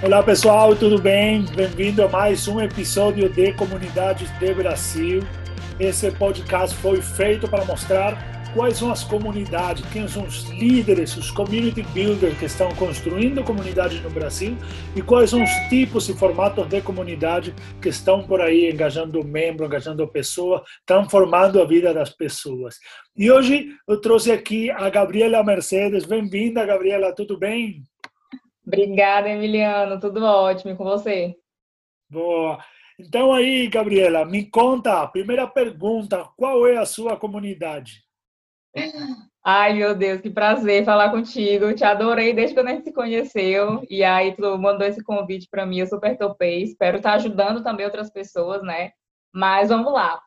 Olá pessoal, tudo bem? Bem-vindo a mais um episódio de Comunidades de Brasil. Esse podcast foi feito para mostrar quais são as comunidades, quem são os líderes, os community builders que estão construindo comunidades no Brasil e quais são os tipos e formatos de comunidade que estão por aí engajando membro, engajando pessoa, transformando a vida das pessoas. E hoje eu trouxe aqui a Gabriela Mercedes. Bem-vinda, Gabriela, tudo bem? Obrigada, Emiliano. Tudo ótimo com você. Boa. Então aí, Gabriela, me conta, primeira pergunta, qual é a sua comunidade? Ai, meu Deus, que prazer falar contigo. Te adorei desde quando a gente se conheceu. E aí, tu mandou esse convite para mim, eu super topei. Espero estar ajudando também outras pessoas, né? Mas vamos lá.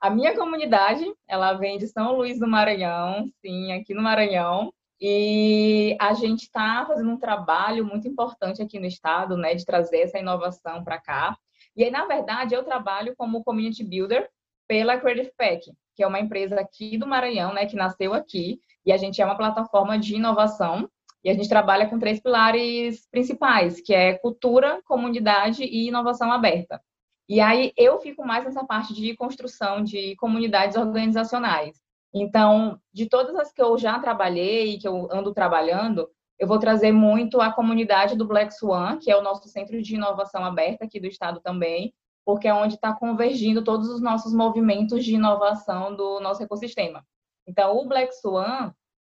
A minha comunidade, ela vem de São Luís do Maranhão, sim, aqui no Maranhão. E a gente está fazendo um trabalho muito importante aqui no estado, né, de trazer essa inovação para cá. E aí, na verdade, eu trabalho como community builder pela Creative Pack, que é uma empresa aqui do Maranhão, né, que nasceu aqui, e a gente é uma plataforma de inovação. E a gente trabalha com três pilares principais, que é cultura, comunidade e inovação aberta. E aí eu fico mais nessa parte de construção de comunidades organizacionais. Então, de todas as que eu já trabalhei, que eu ando trabalhando, eu vou trazer muito a comunidade do Black Swan, que é o nosso centro de inovação aberta aqui do estado também, porque é onde está convergindo todos os nossos movimentos de inovação do nosso ecossistema. Então, o Black Swan,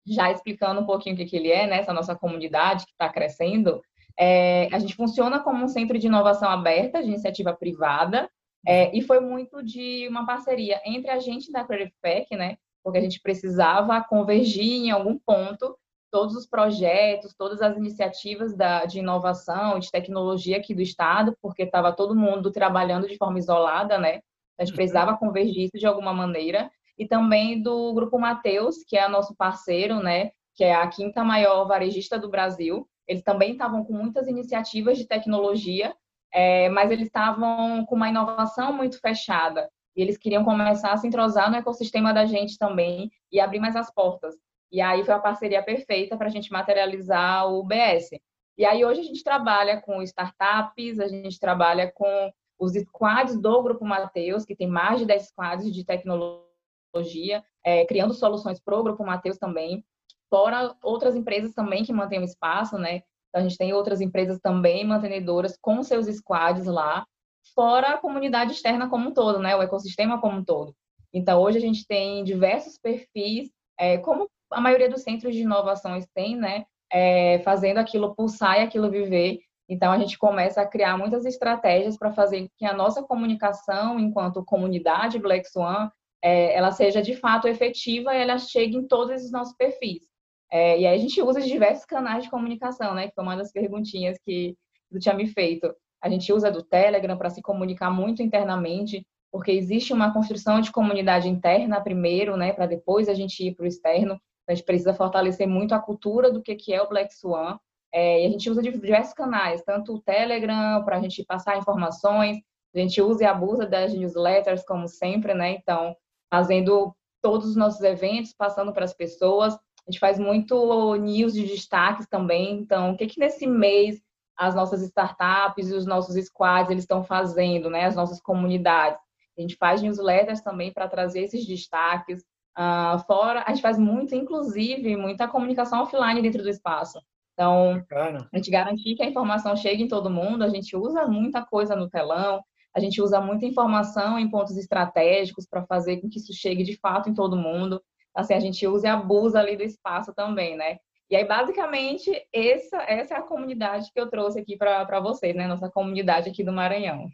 já explicando um pouquinho o que ele é, né, essa nossa comunidade que está crescendo, é, a gente funciona como um centro de inovação aberta, de iniciativa privada, é, e foi muito de uma parceria entre a gente da Creative Pack, né, porque a gente precisava convergir em algum ponto todos os projetos, todas as iniciativas da, de inovação, de tecnologia aqui do Estado, porque estava todo mundo trabalhando de forma isolada, né? A gente uhum. precisava convergir isso de alguma maneira. E também do Grupo Mateus, que é nosso parceiro, né? Que é a quinta maior varejista do Brasil. Eles também estavam com muitas iniciativas de tecnologia, é, mas eles estavam com uma inovação muito fechada. E eles queriam começar a se entrosar no ecossistema da gente também e abrir mais as portas. E aí foi a parceria perfeita para a gente materializar o BS. E aí hoje a gente trabalha com startups, a gente trabalha com os squads do Grupo Mateus, que tem mais de 10 squads de tecnologia, é, criando soluções para o Grupo Mateus também, fora outras empresas também que mantêm o espaço, né? Então, a gente tem outras empresas também mantenedoras com seus squads lá, fora a comunidade externa como um todo, né? O ecossistema como um todo. Então, hoje a gente tem diversos perfis, é, como a maioria dos centros de inovações tem, né? É, fazendo aquilo pulsar e aquilo viver. Então, a gente começa a criar muitas estratégias para fazer que a nossa comunicação, enquanto comunidade Black Swan, é, ela seja de fato efetiva e ela chegue em todos os nossos perfis. É, e aí a gente usa diversos canais de comunicação, né? Que foi uma das perguntinhas que tu tinha me feito. A gente usa do Telegram para se comunicar muito internamente, porque existe uma construção de comunidade interna primeiro, né, para depois a gente ir para o externo. A gente precisa fortalecer muito a cultura do que é o Black Swan. É, e a gente usa diversos canais, tanto o Telegram para a gente passar informações, a gente usa e abusa das newsletters, como sempre, né? Então, fazendo todos os nossos eventos, passando para as pessoas. A gente faz muito news de destaques também. Então, o que, que nesse mês as nossas startups e os nossos squads eles estão fazendo, né? As nossas comunidades. A gente faz newsletters também para trazer esses destaques. Uh, fora, a gente faz muito, inclusive, muita comunicação offline dentro do espaço. Então, a gente garantir que a informação chegue em todo mundo, a gente usa muita coisa no telão, a gente usa muita informação em pontos estratégicos para fazer com que isso chegue de fato em todo mundo. Assim, a gente usa e abusa ali do espaço também, né? E aí, basicamente, essa, essa é a comunidade que eu trouxe aqui para vocês, né? Nossa comunidade aqui do Maranhão.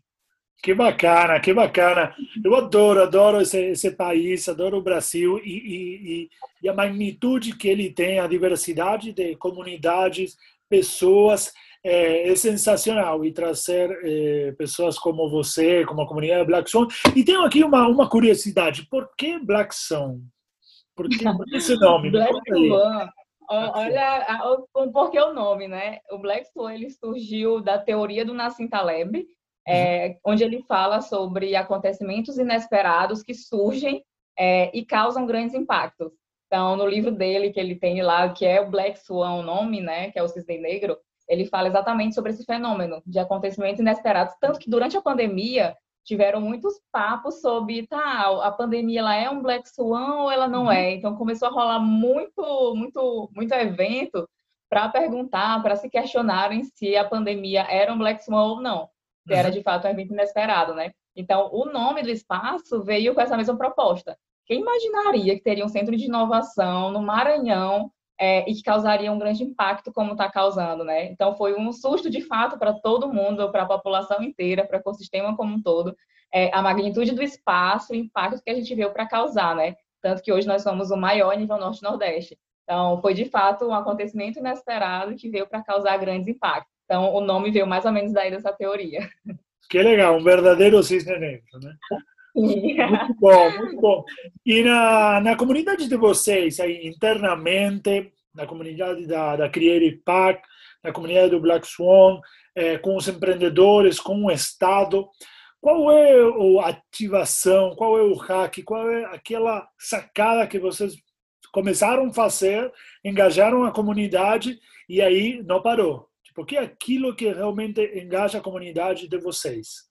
Que bacana, que bacana. Eu adoro, adoro esse, esse país, adoro o Brasil e, e, e, a magnitude que ele tem, a diversidade de comunidades, pessoas, é, é sensacional. E trazer é, pessoas como você, como a comunidade Black Swan. E tenho aqui uma, uma curiosidade: por que Black Swan? Por que, por que esse nome? Black Swan Olha, por que o nome, né? O Black Swan ele surgiu da teoria do Nassim Taleb, é, uhum. onde ele fala sobre acontecimentos inesperados que surgem é, e causam grandes impactos. Então, no livro dele, que ele tem lá, que é o Black Swan, o nome, né, que é o cisne negro, ele fala exatamente sobre esse fenômeno de acontecimentos inesperados, tanto que durante a pandemia tiveram muitos papos sobre, tá, a pandemia ela é um Black Swan ou ela não é? Então começou a rolar muito, muito, muito evento para perguntar, para se questionarem se a pandemia era um Black Swan ou não, se era uhum. de fato um evento inesperado, né? Então, o nome do espaço veio com essa mesma proposta. Quem imaginaria que teria um centro de inovação no Maranhão é, e que causaria um grande impacto como está causando, né? Então foi um susto de fato para todo mundo, para a população inteira, para o ecossistema como um todo, é, a magnitude do espaço, o impacto que a gente veio para causar, né? Tanto que hoje nós somos o maior nível norte-nordeste. Então foi de fato um acontecimento inesperado que veio para causar grandes impactos. Então o nome veio mais ou menos daí dessa teoria. Que legal, um verdadeiro cisne negro, né? Muito bom, muito bom. E na, na comunidade de vocês, aí, internamente, na comunidade da, da Creative Pack, na comunidade do Black Swan, é, com os empreendedores, com o Estado, qual é a ativação, qual é o hack, qual é aquela sacada que vocês começaram a fazer, engajaram a comunidade e aí não parou? Tipo, o que é aquilo que realmente engaja a comunidade de vocês?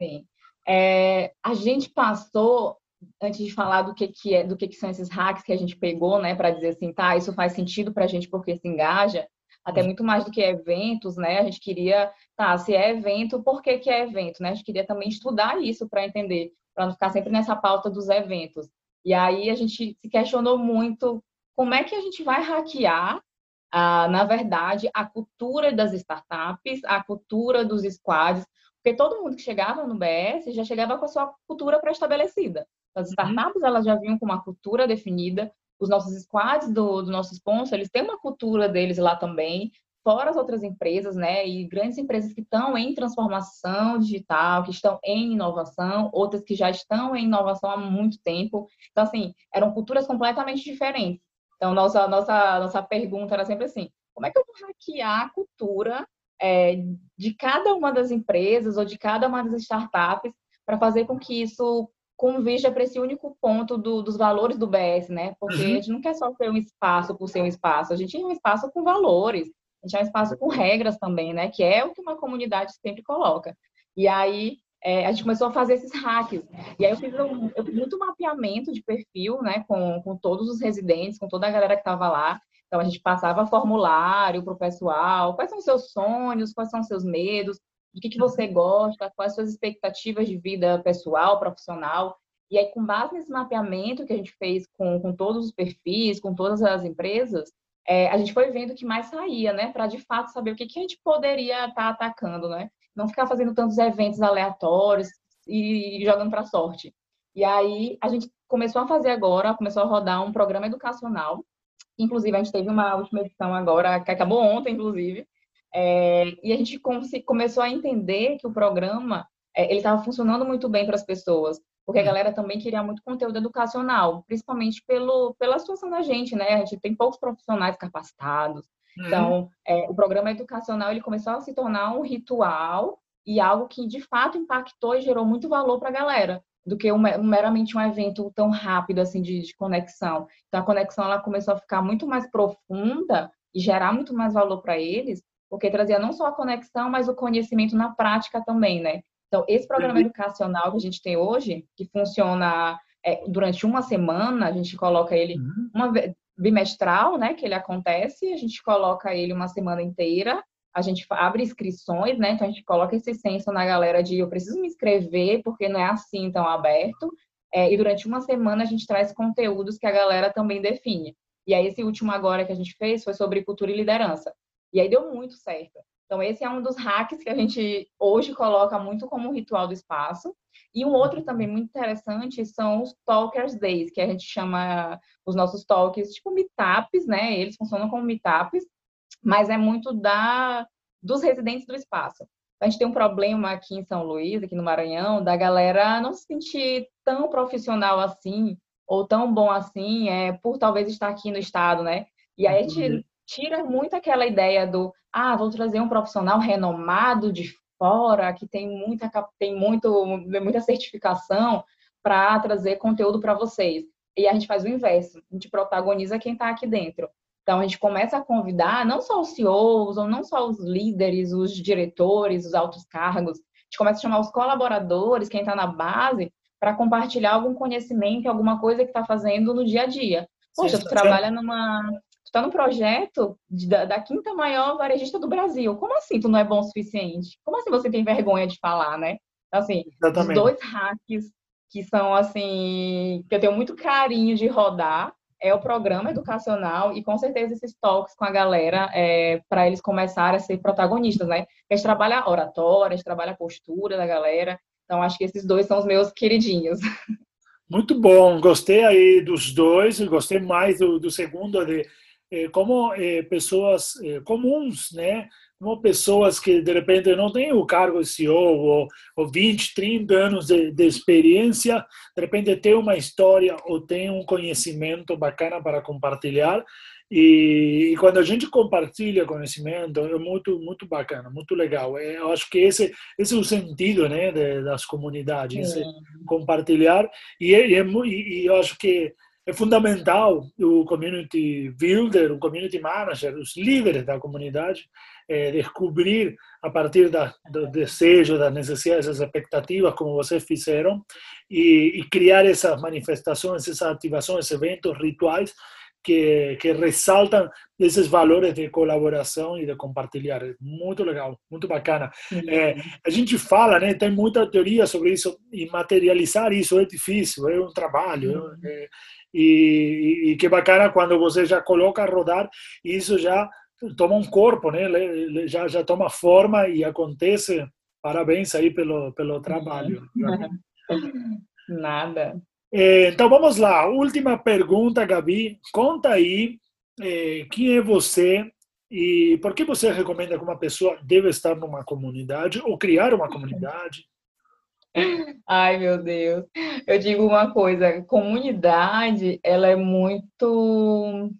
Sim. É, a gente passou, antes de falar do que, que, é, do que, que são esses hacks que a gente pegou, né, para dizer assim, tá, isso faz sentido para a gente porque se engaja, até muito mais do que eventos, né? A gente queria, tá, se é evento, por que, que é evento, né? A gente queria também estudar isso para entender, para não ficar sempre nessa pauta dos eventos. E aí a gente se questionou muito como é que a gente vai hackear, ah, na verdade, a cultura das startups, a cultura dos squads, porque todo mundo que chegava no BS já chegava com a sua cultura pré-estabelecida. As uhum. startups, elas já vinham com uma cultura definida. Os nossos squads do, do nosso sponsor, eles têm uma cultura deles lá também, fora as outras empresas, né? E grandes empresas que estão em transformação digital, que estão em inovação, outras que já estão em inovação há muito tempo. Então, assim, eram culturas completamente diferentes. Então, nossa, nossa, nossa pergunta era sempre assim: como é que eu vou hackear a cultura é, de cada uma das empresas ou de cada uma das startups para fazer com que isso convija para esse único ponto do, dos valores do BS, né? Porque uhum. a gente não quer só ter um espaço por ser um espaço, a gente é um espaço com valores, a gente é um espaço com regras também, né? Que é o que uma comunidade sempre coloca. E aí é, a gente começou a fazer esses hacks. E aí eu fiz, um, eu fiz muito mapeamento de perfil, né? Com, com todos os residentes, com toda a galera que estava lá. Então, a gente passava formulário para o pessoal, quais são os seus sonhos, quais são os seus medos, do que, que você gosta, quais suas expectativas de vida pessoal, profissional. E aí, com base nesse mapeamento que a gente fez com, com todos os perfis, com todas as empresas, é, a gente foi vendo o que mais saía, né? Para, de fato, saber o que, que a gente poderia estar tá atacando, né? Não ficar fazendo tantos eventos aleatórios e, e jogando para sorte. E aí, a gente começou a fazer agora, começou a rodar um programa educacional Inclusive, a gente teve uma última edição agora, que acabou ontem, inclusive, é, e a gente começou a entender que o programa é, ele estava funcionando muito bem para as pessoas, porque a uhum. galera também queria muito conteúdo educacional, principalmente pelo, pela situação da gente, né? A gente tem poucos profissionais capacitados. Uhum. Então, é, o programa educacional ele começou a se tornar um ritual e algo que de fato impactou e gerou muito valor para a galera do que um, meramente um evento tão rápido assim de, de, conexão. Então a conexão ela começou a ficar muito mais profunda e gerar muito mais valor para eles, porque trazia não só a conexão, mas o conhecimento na prática também, né? Então esse programa uhum. educacional que a gente tem hoje, que funciona é, durante uma semana, a gente coloca ele uhum. uma bimestral, né? Que ele acontece, a gente coloca ele uma semana inteira a gente abre inscrições, né? Então a gente coloca esse senso na galera de eu preciso me inscrever, porque não é assim tão aberto. É, e durante uma semana a gente traz conteúdos que a galera também define. E aí esse último agora que a gente fez foi sobre cultura e liderança. E aí deu muito certo. Então esse é um dos hacks que a gente hoje coloca muito como ritual do espaço. E um outro também muito interessante são os Talkers Days, que a gente chama os nossos talks, tipo meetups, né? Eles funcionam como meetups, mas é muito da dos residentes do espaço. A gente tem um problema aqui em São Luís, aqui no Maranhão, da galera não se sentir tão profissional assim, ou tão bom assim, é, por talvez estar aqui no estado, né? E aí a gente uhum. tira muito aquela ideia do, ah, vou trazer um profissional renomado de fora, que tem muita, tem muito, muita certificação para trazer conteúdo para vocês. E a gente faz o inverso, a gente protagoniza quem está aqui dentro Então, a gente começa a convidar não só os CEOs, ou não só os líderes, os diretores, os altos cargos, a gente começa a chamar os colaboradores, quem está na base, para compartilhar algum conhecimento, alguma coisa que está fazendo no dia a dia. Poxa, tu trabalha numa. Tu está no projeto de, da, da, quinta maior varejista do Brasil. Como assim tu não é bom o suficiente? Como assim você tem vergonha de falar, né? Então, assim, Exatamente. os dois hacks que são, assim, que eu tenho muito carinho de rodar, é o programa educacional e com certeza esses toques com a galera é, para eles começarem a ser protagonistas, né? A gente trabalha a oratória, a gente trabalha a postura da galera, então acho que esses dois são os meus queridinhos. Muito bom, gostei aí dos dois, gostei mais do, do segundo de eh, como eh, pessoas eh, comuns, né? Como pessoas que de repente não têm o cargo de CEO ou, ou 20, 30 anos de, de experiência, de repente tem uma história ou tem um conhecimento bacana para compartilhar. E, e, quando a gente compartilha conhecimento é muito muito bacana muito legal é, eu acho que esse esse é o sentido né de, das comunidades é. compartilhar e, e, e, eu acho que é fundamental o community builder, o community manager, os líderes da comunidade, é, descobrir a partir da, do desejo, das necessidades, das expectativas, como vocês fizeram, e, e criar essas manifestações, essas ativações, eventos, rituais que, que ressaltam esses valores de colaboração e de compartilhar. Muito legal, muito bacana. É, a gente fala, né, tem muita teoria sobre isso, e materializar isso é difícil, é um trabalho. É, e, e, que bacana quando você já coloca a rodar, isso já toma um corpo, né? Já já toma forma e acontece. Parabéns aí pelo pelo trabalho. Nada. Então vamos lá, última pergunta, Gabi. Conta aí quem é você e por que você recomenda que uma pessoa deve estar numa comunidade ou criar uma comunidade? Ai, meu Deus. Eu digo uma coisa, comunidade, ela é muito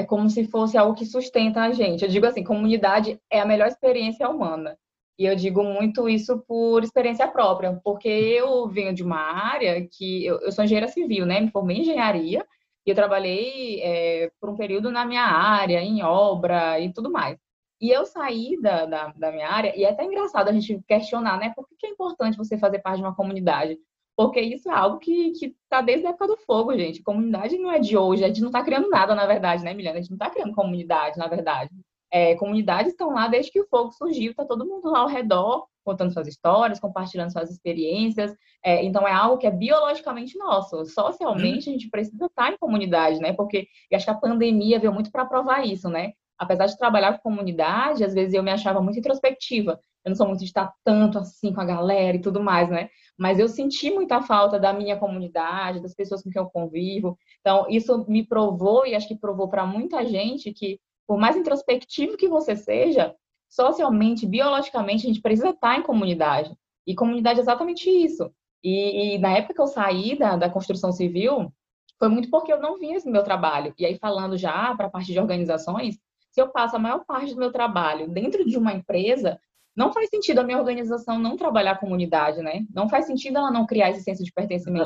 é como se fosse algo que sustenta a gente. Eu digo assim, comunidade é a melhor experiência humana. E eu digo muito isso por experiência própria, porque eu venho de uma área que eu, eu sou engenheira civil, né? Me formei em engenharia e eu trabalhei é, por um período na minha área, em obra e tudo mais. E eu saí da, da, da, minha área, e é até engraçado a gente questionar, né? Por que é importante você fazer parte de uma comunidade? Porque isso é algo que está desde a época do fogo, gente. Comunidade não é de hoje, a gente não está criando nada, na verdade, né, Milena? A gente não está criando comunidade, na verdade. É, comunidades estão lá desde que o fogo surgiu, está todo mundo lá ao redor, contando suas histórias, compartilhando suas experiências. É, então, é algo que é biologicamente nosso. Socialmente, a gente precisa estar em comunidade, né? Porque acho que a pandemia veio muito para provar isso, né? Apesar de trabalhar com comunidade, às vezes eu me achava muito introspectiva. Eu não sou muito de estar tanto assim com a galera e tudo mais, né? Mas eu senti muita falta da minha comunidade, das pessoas com quem eu convivo. Então, isso me provou e acho que provou para muita gente que, por mais introspectivo que você seja, socialmente, biologicamente, a gente precisa estar em comunidade. E comunidade é exatamente isso. E, e na época que eu saí da, da construção civil, foi muito porque eu não vinha esse meu trabalho. E aí, falando já para a parte de organizações, se eu passo a maior parte do meu trabalho dentro de uma empresa, não faz sentido a minha organização não trabalhar a comunidade, né? Não faz sentido ela não criar esse senso de pertencimento.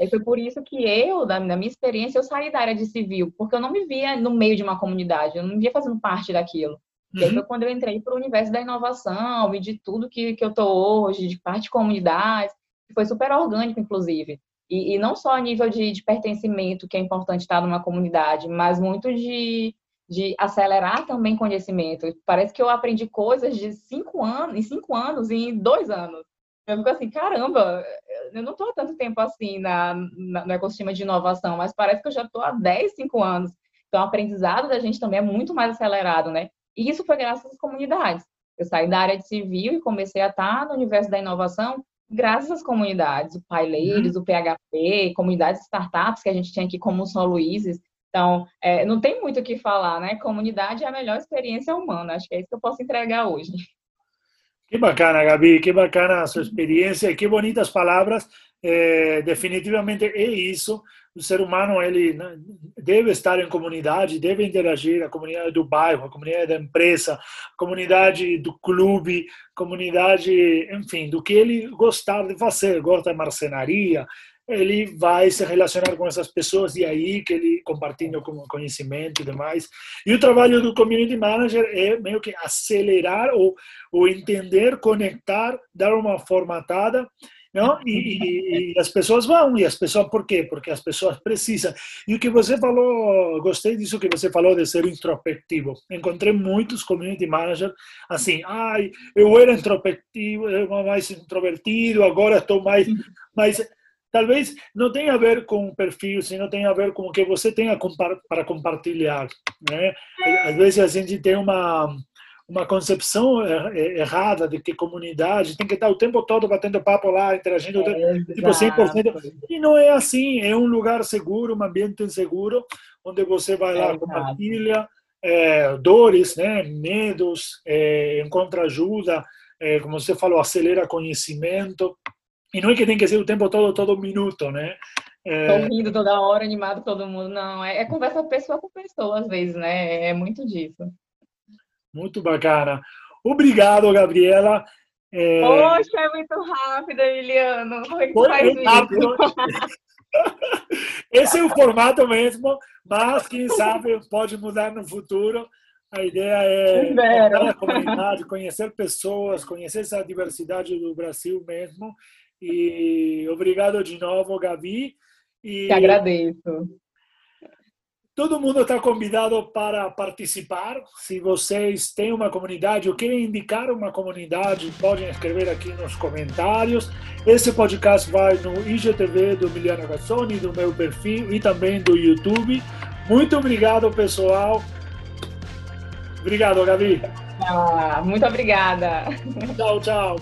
E foi por isso que eu, da, minha experiência, eu saí da área de civil, porque eu não me via no meio de uma comunidade, eu não me via fazendo parte daquilo. Uhum. E aí uhum. foi quando eu entrei para o universo da inovação e de tudo que, que eu estou hoje, de parte de comunidades, que foi super orgânico, inclusive. E, e não só a nível de, de pertencimento, que é importante estar numa comunidade, mas muito de de acelerar também conhecimento. Parece que eu aprendi coisas de cinco anos, em cinco anos, em dois anos. Eu fico assim, caramba, eu não estou há tanto tempo assim na, na, no ecossistema de inovação, mas parece que eu já estou há 10, 5 anos. Então, o aprendizado da gente também é muito mais acelerado, né? E isso foi graças às comunidades. Eu saí da área de civil e comecei a estar no universo da inovação graças às comunidades, o Paileiros, uhum. o PHP, comunidades startups que a gente tinha aqui como o São Luizes, então, é, não tem muito o que falar, né? Comunidade é a melhor experiência humana. Acho que é isso que eu posso entregar hoje. Que bacana, Gabi, que bacana a sua experiência, que bonitas palavras. É, definitivamente é isso. O ser humano ele né, deve estar em comunidade, deve interagir. A comunidade do bairro, a comunidade da empresa, a comunidade do clube, comunidade, enfim, do que ele gostar de fazer. Gosta de marcenaria, ele vai se relacionar com essas pessoas e aí que ele compartilha conhecimento e demais. E o trabalho do community manager é meio que acelerar ou, ou entender, conectar, dar uma formatada não? E, e, e, as pessoas vão, e as pessoas, por quê? Porque as pessoas precisam. E o que você falou, gostei disso que você falou de ser introspectivo. Encontrei muitos community managers assim, ai, eu era introspectivo, mais introvertido, agora estou mais. Mas talvez não tenha a ver com o perfil, senão tem a ver com o que você tem para compartilhar. Né? Às vezes a gente tem uma uma concepção er, er, errada de que comunidade tem que estar o tempo todo batendo papo lá, interagindo, é, tipo 100%. E não é assim, é um lugar seguro, um ambiente seguro, onde você vai lá, é compartilha é, dores, né, medos, é, encontra ajuda, é, como você falou, acelera conhecimento. E não é que tem que ser o tempo todo, todo minuto, né? É... rindo toda hora, animado todo mundo. Não, é, é conversa pessoa com pessoa, às vezes, né? É muito disso. Muito bacana. Obrigado, Gabriela. É... Poxa, é muito rápido, Emiliano. Como é que Foi faz rápido. Esse é o formato mesmo, mas quem sabe pode mudar no futuro. A ideia é a comunidade, conhecer pessoas, conhecer essa diversidade do Brasil mesmo. E obrigado de novo, Gabi. E... Te agradeço. Todo mundo está convidado para participar. Se vocês têm uma comunidade ou querem indicar uma comunidade, podem escrever aqui nos comentários. Esse podcast vai no IGTV do Emiliano Gazzoni, do meu perfil e também do YouTube. Muito obrigado, pessoal. Obrigado, Gabi. Ah, muito obrigada. Tchau, tchau.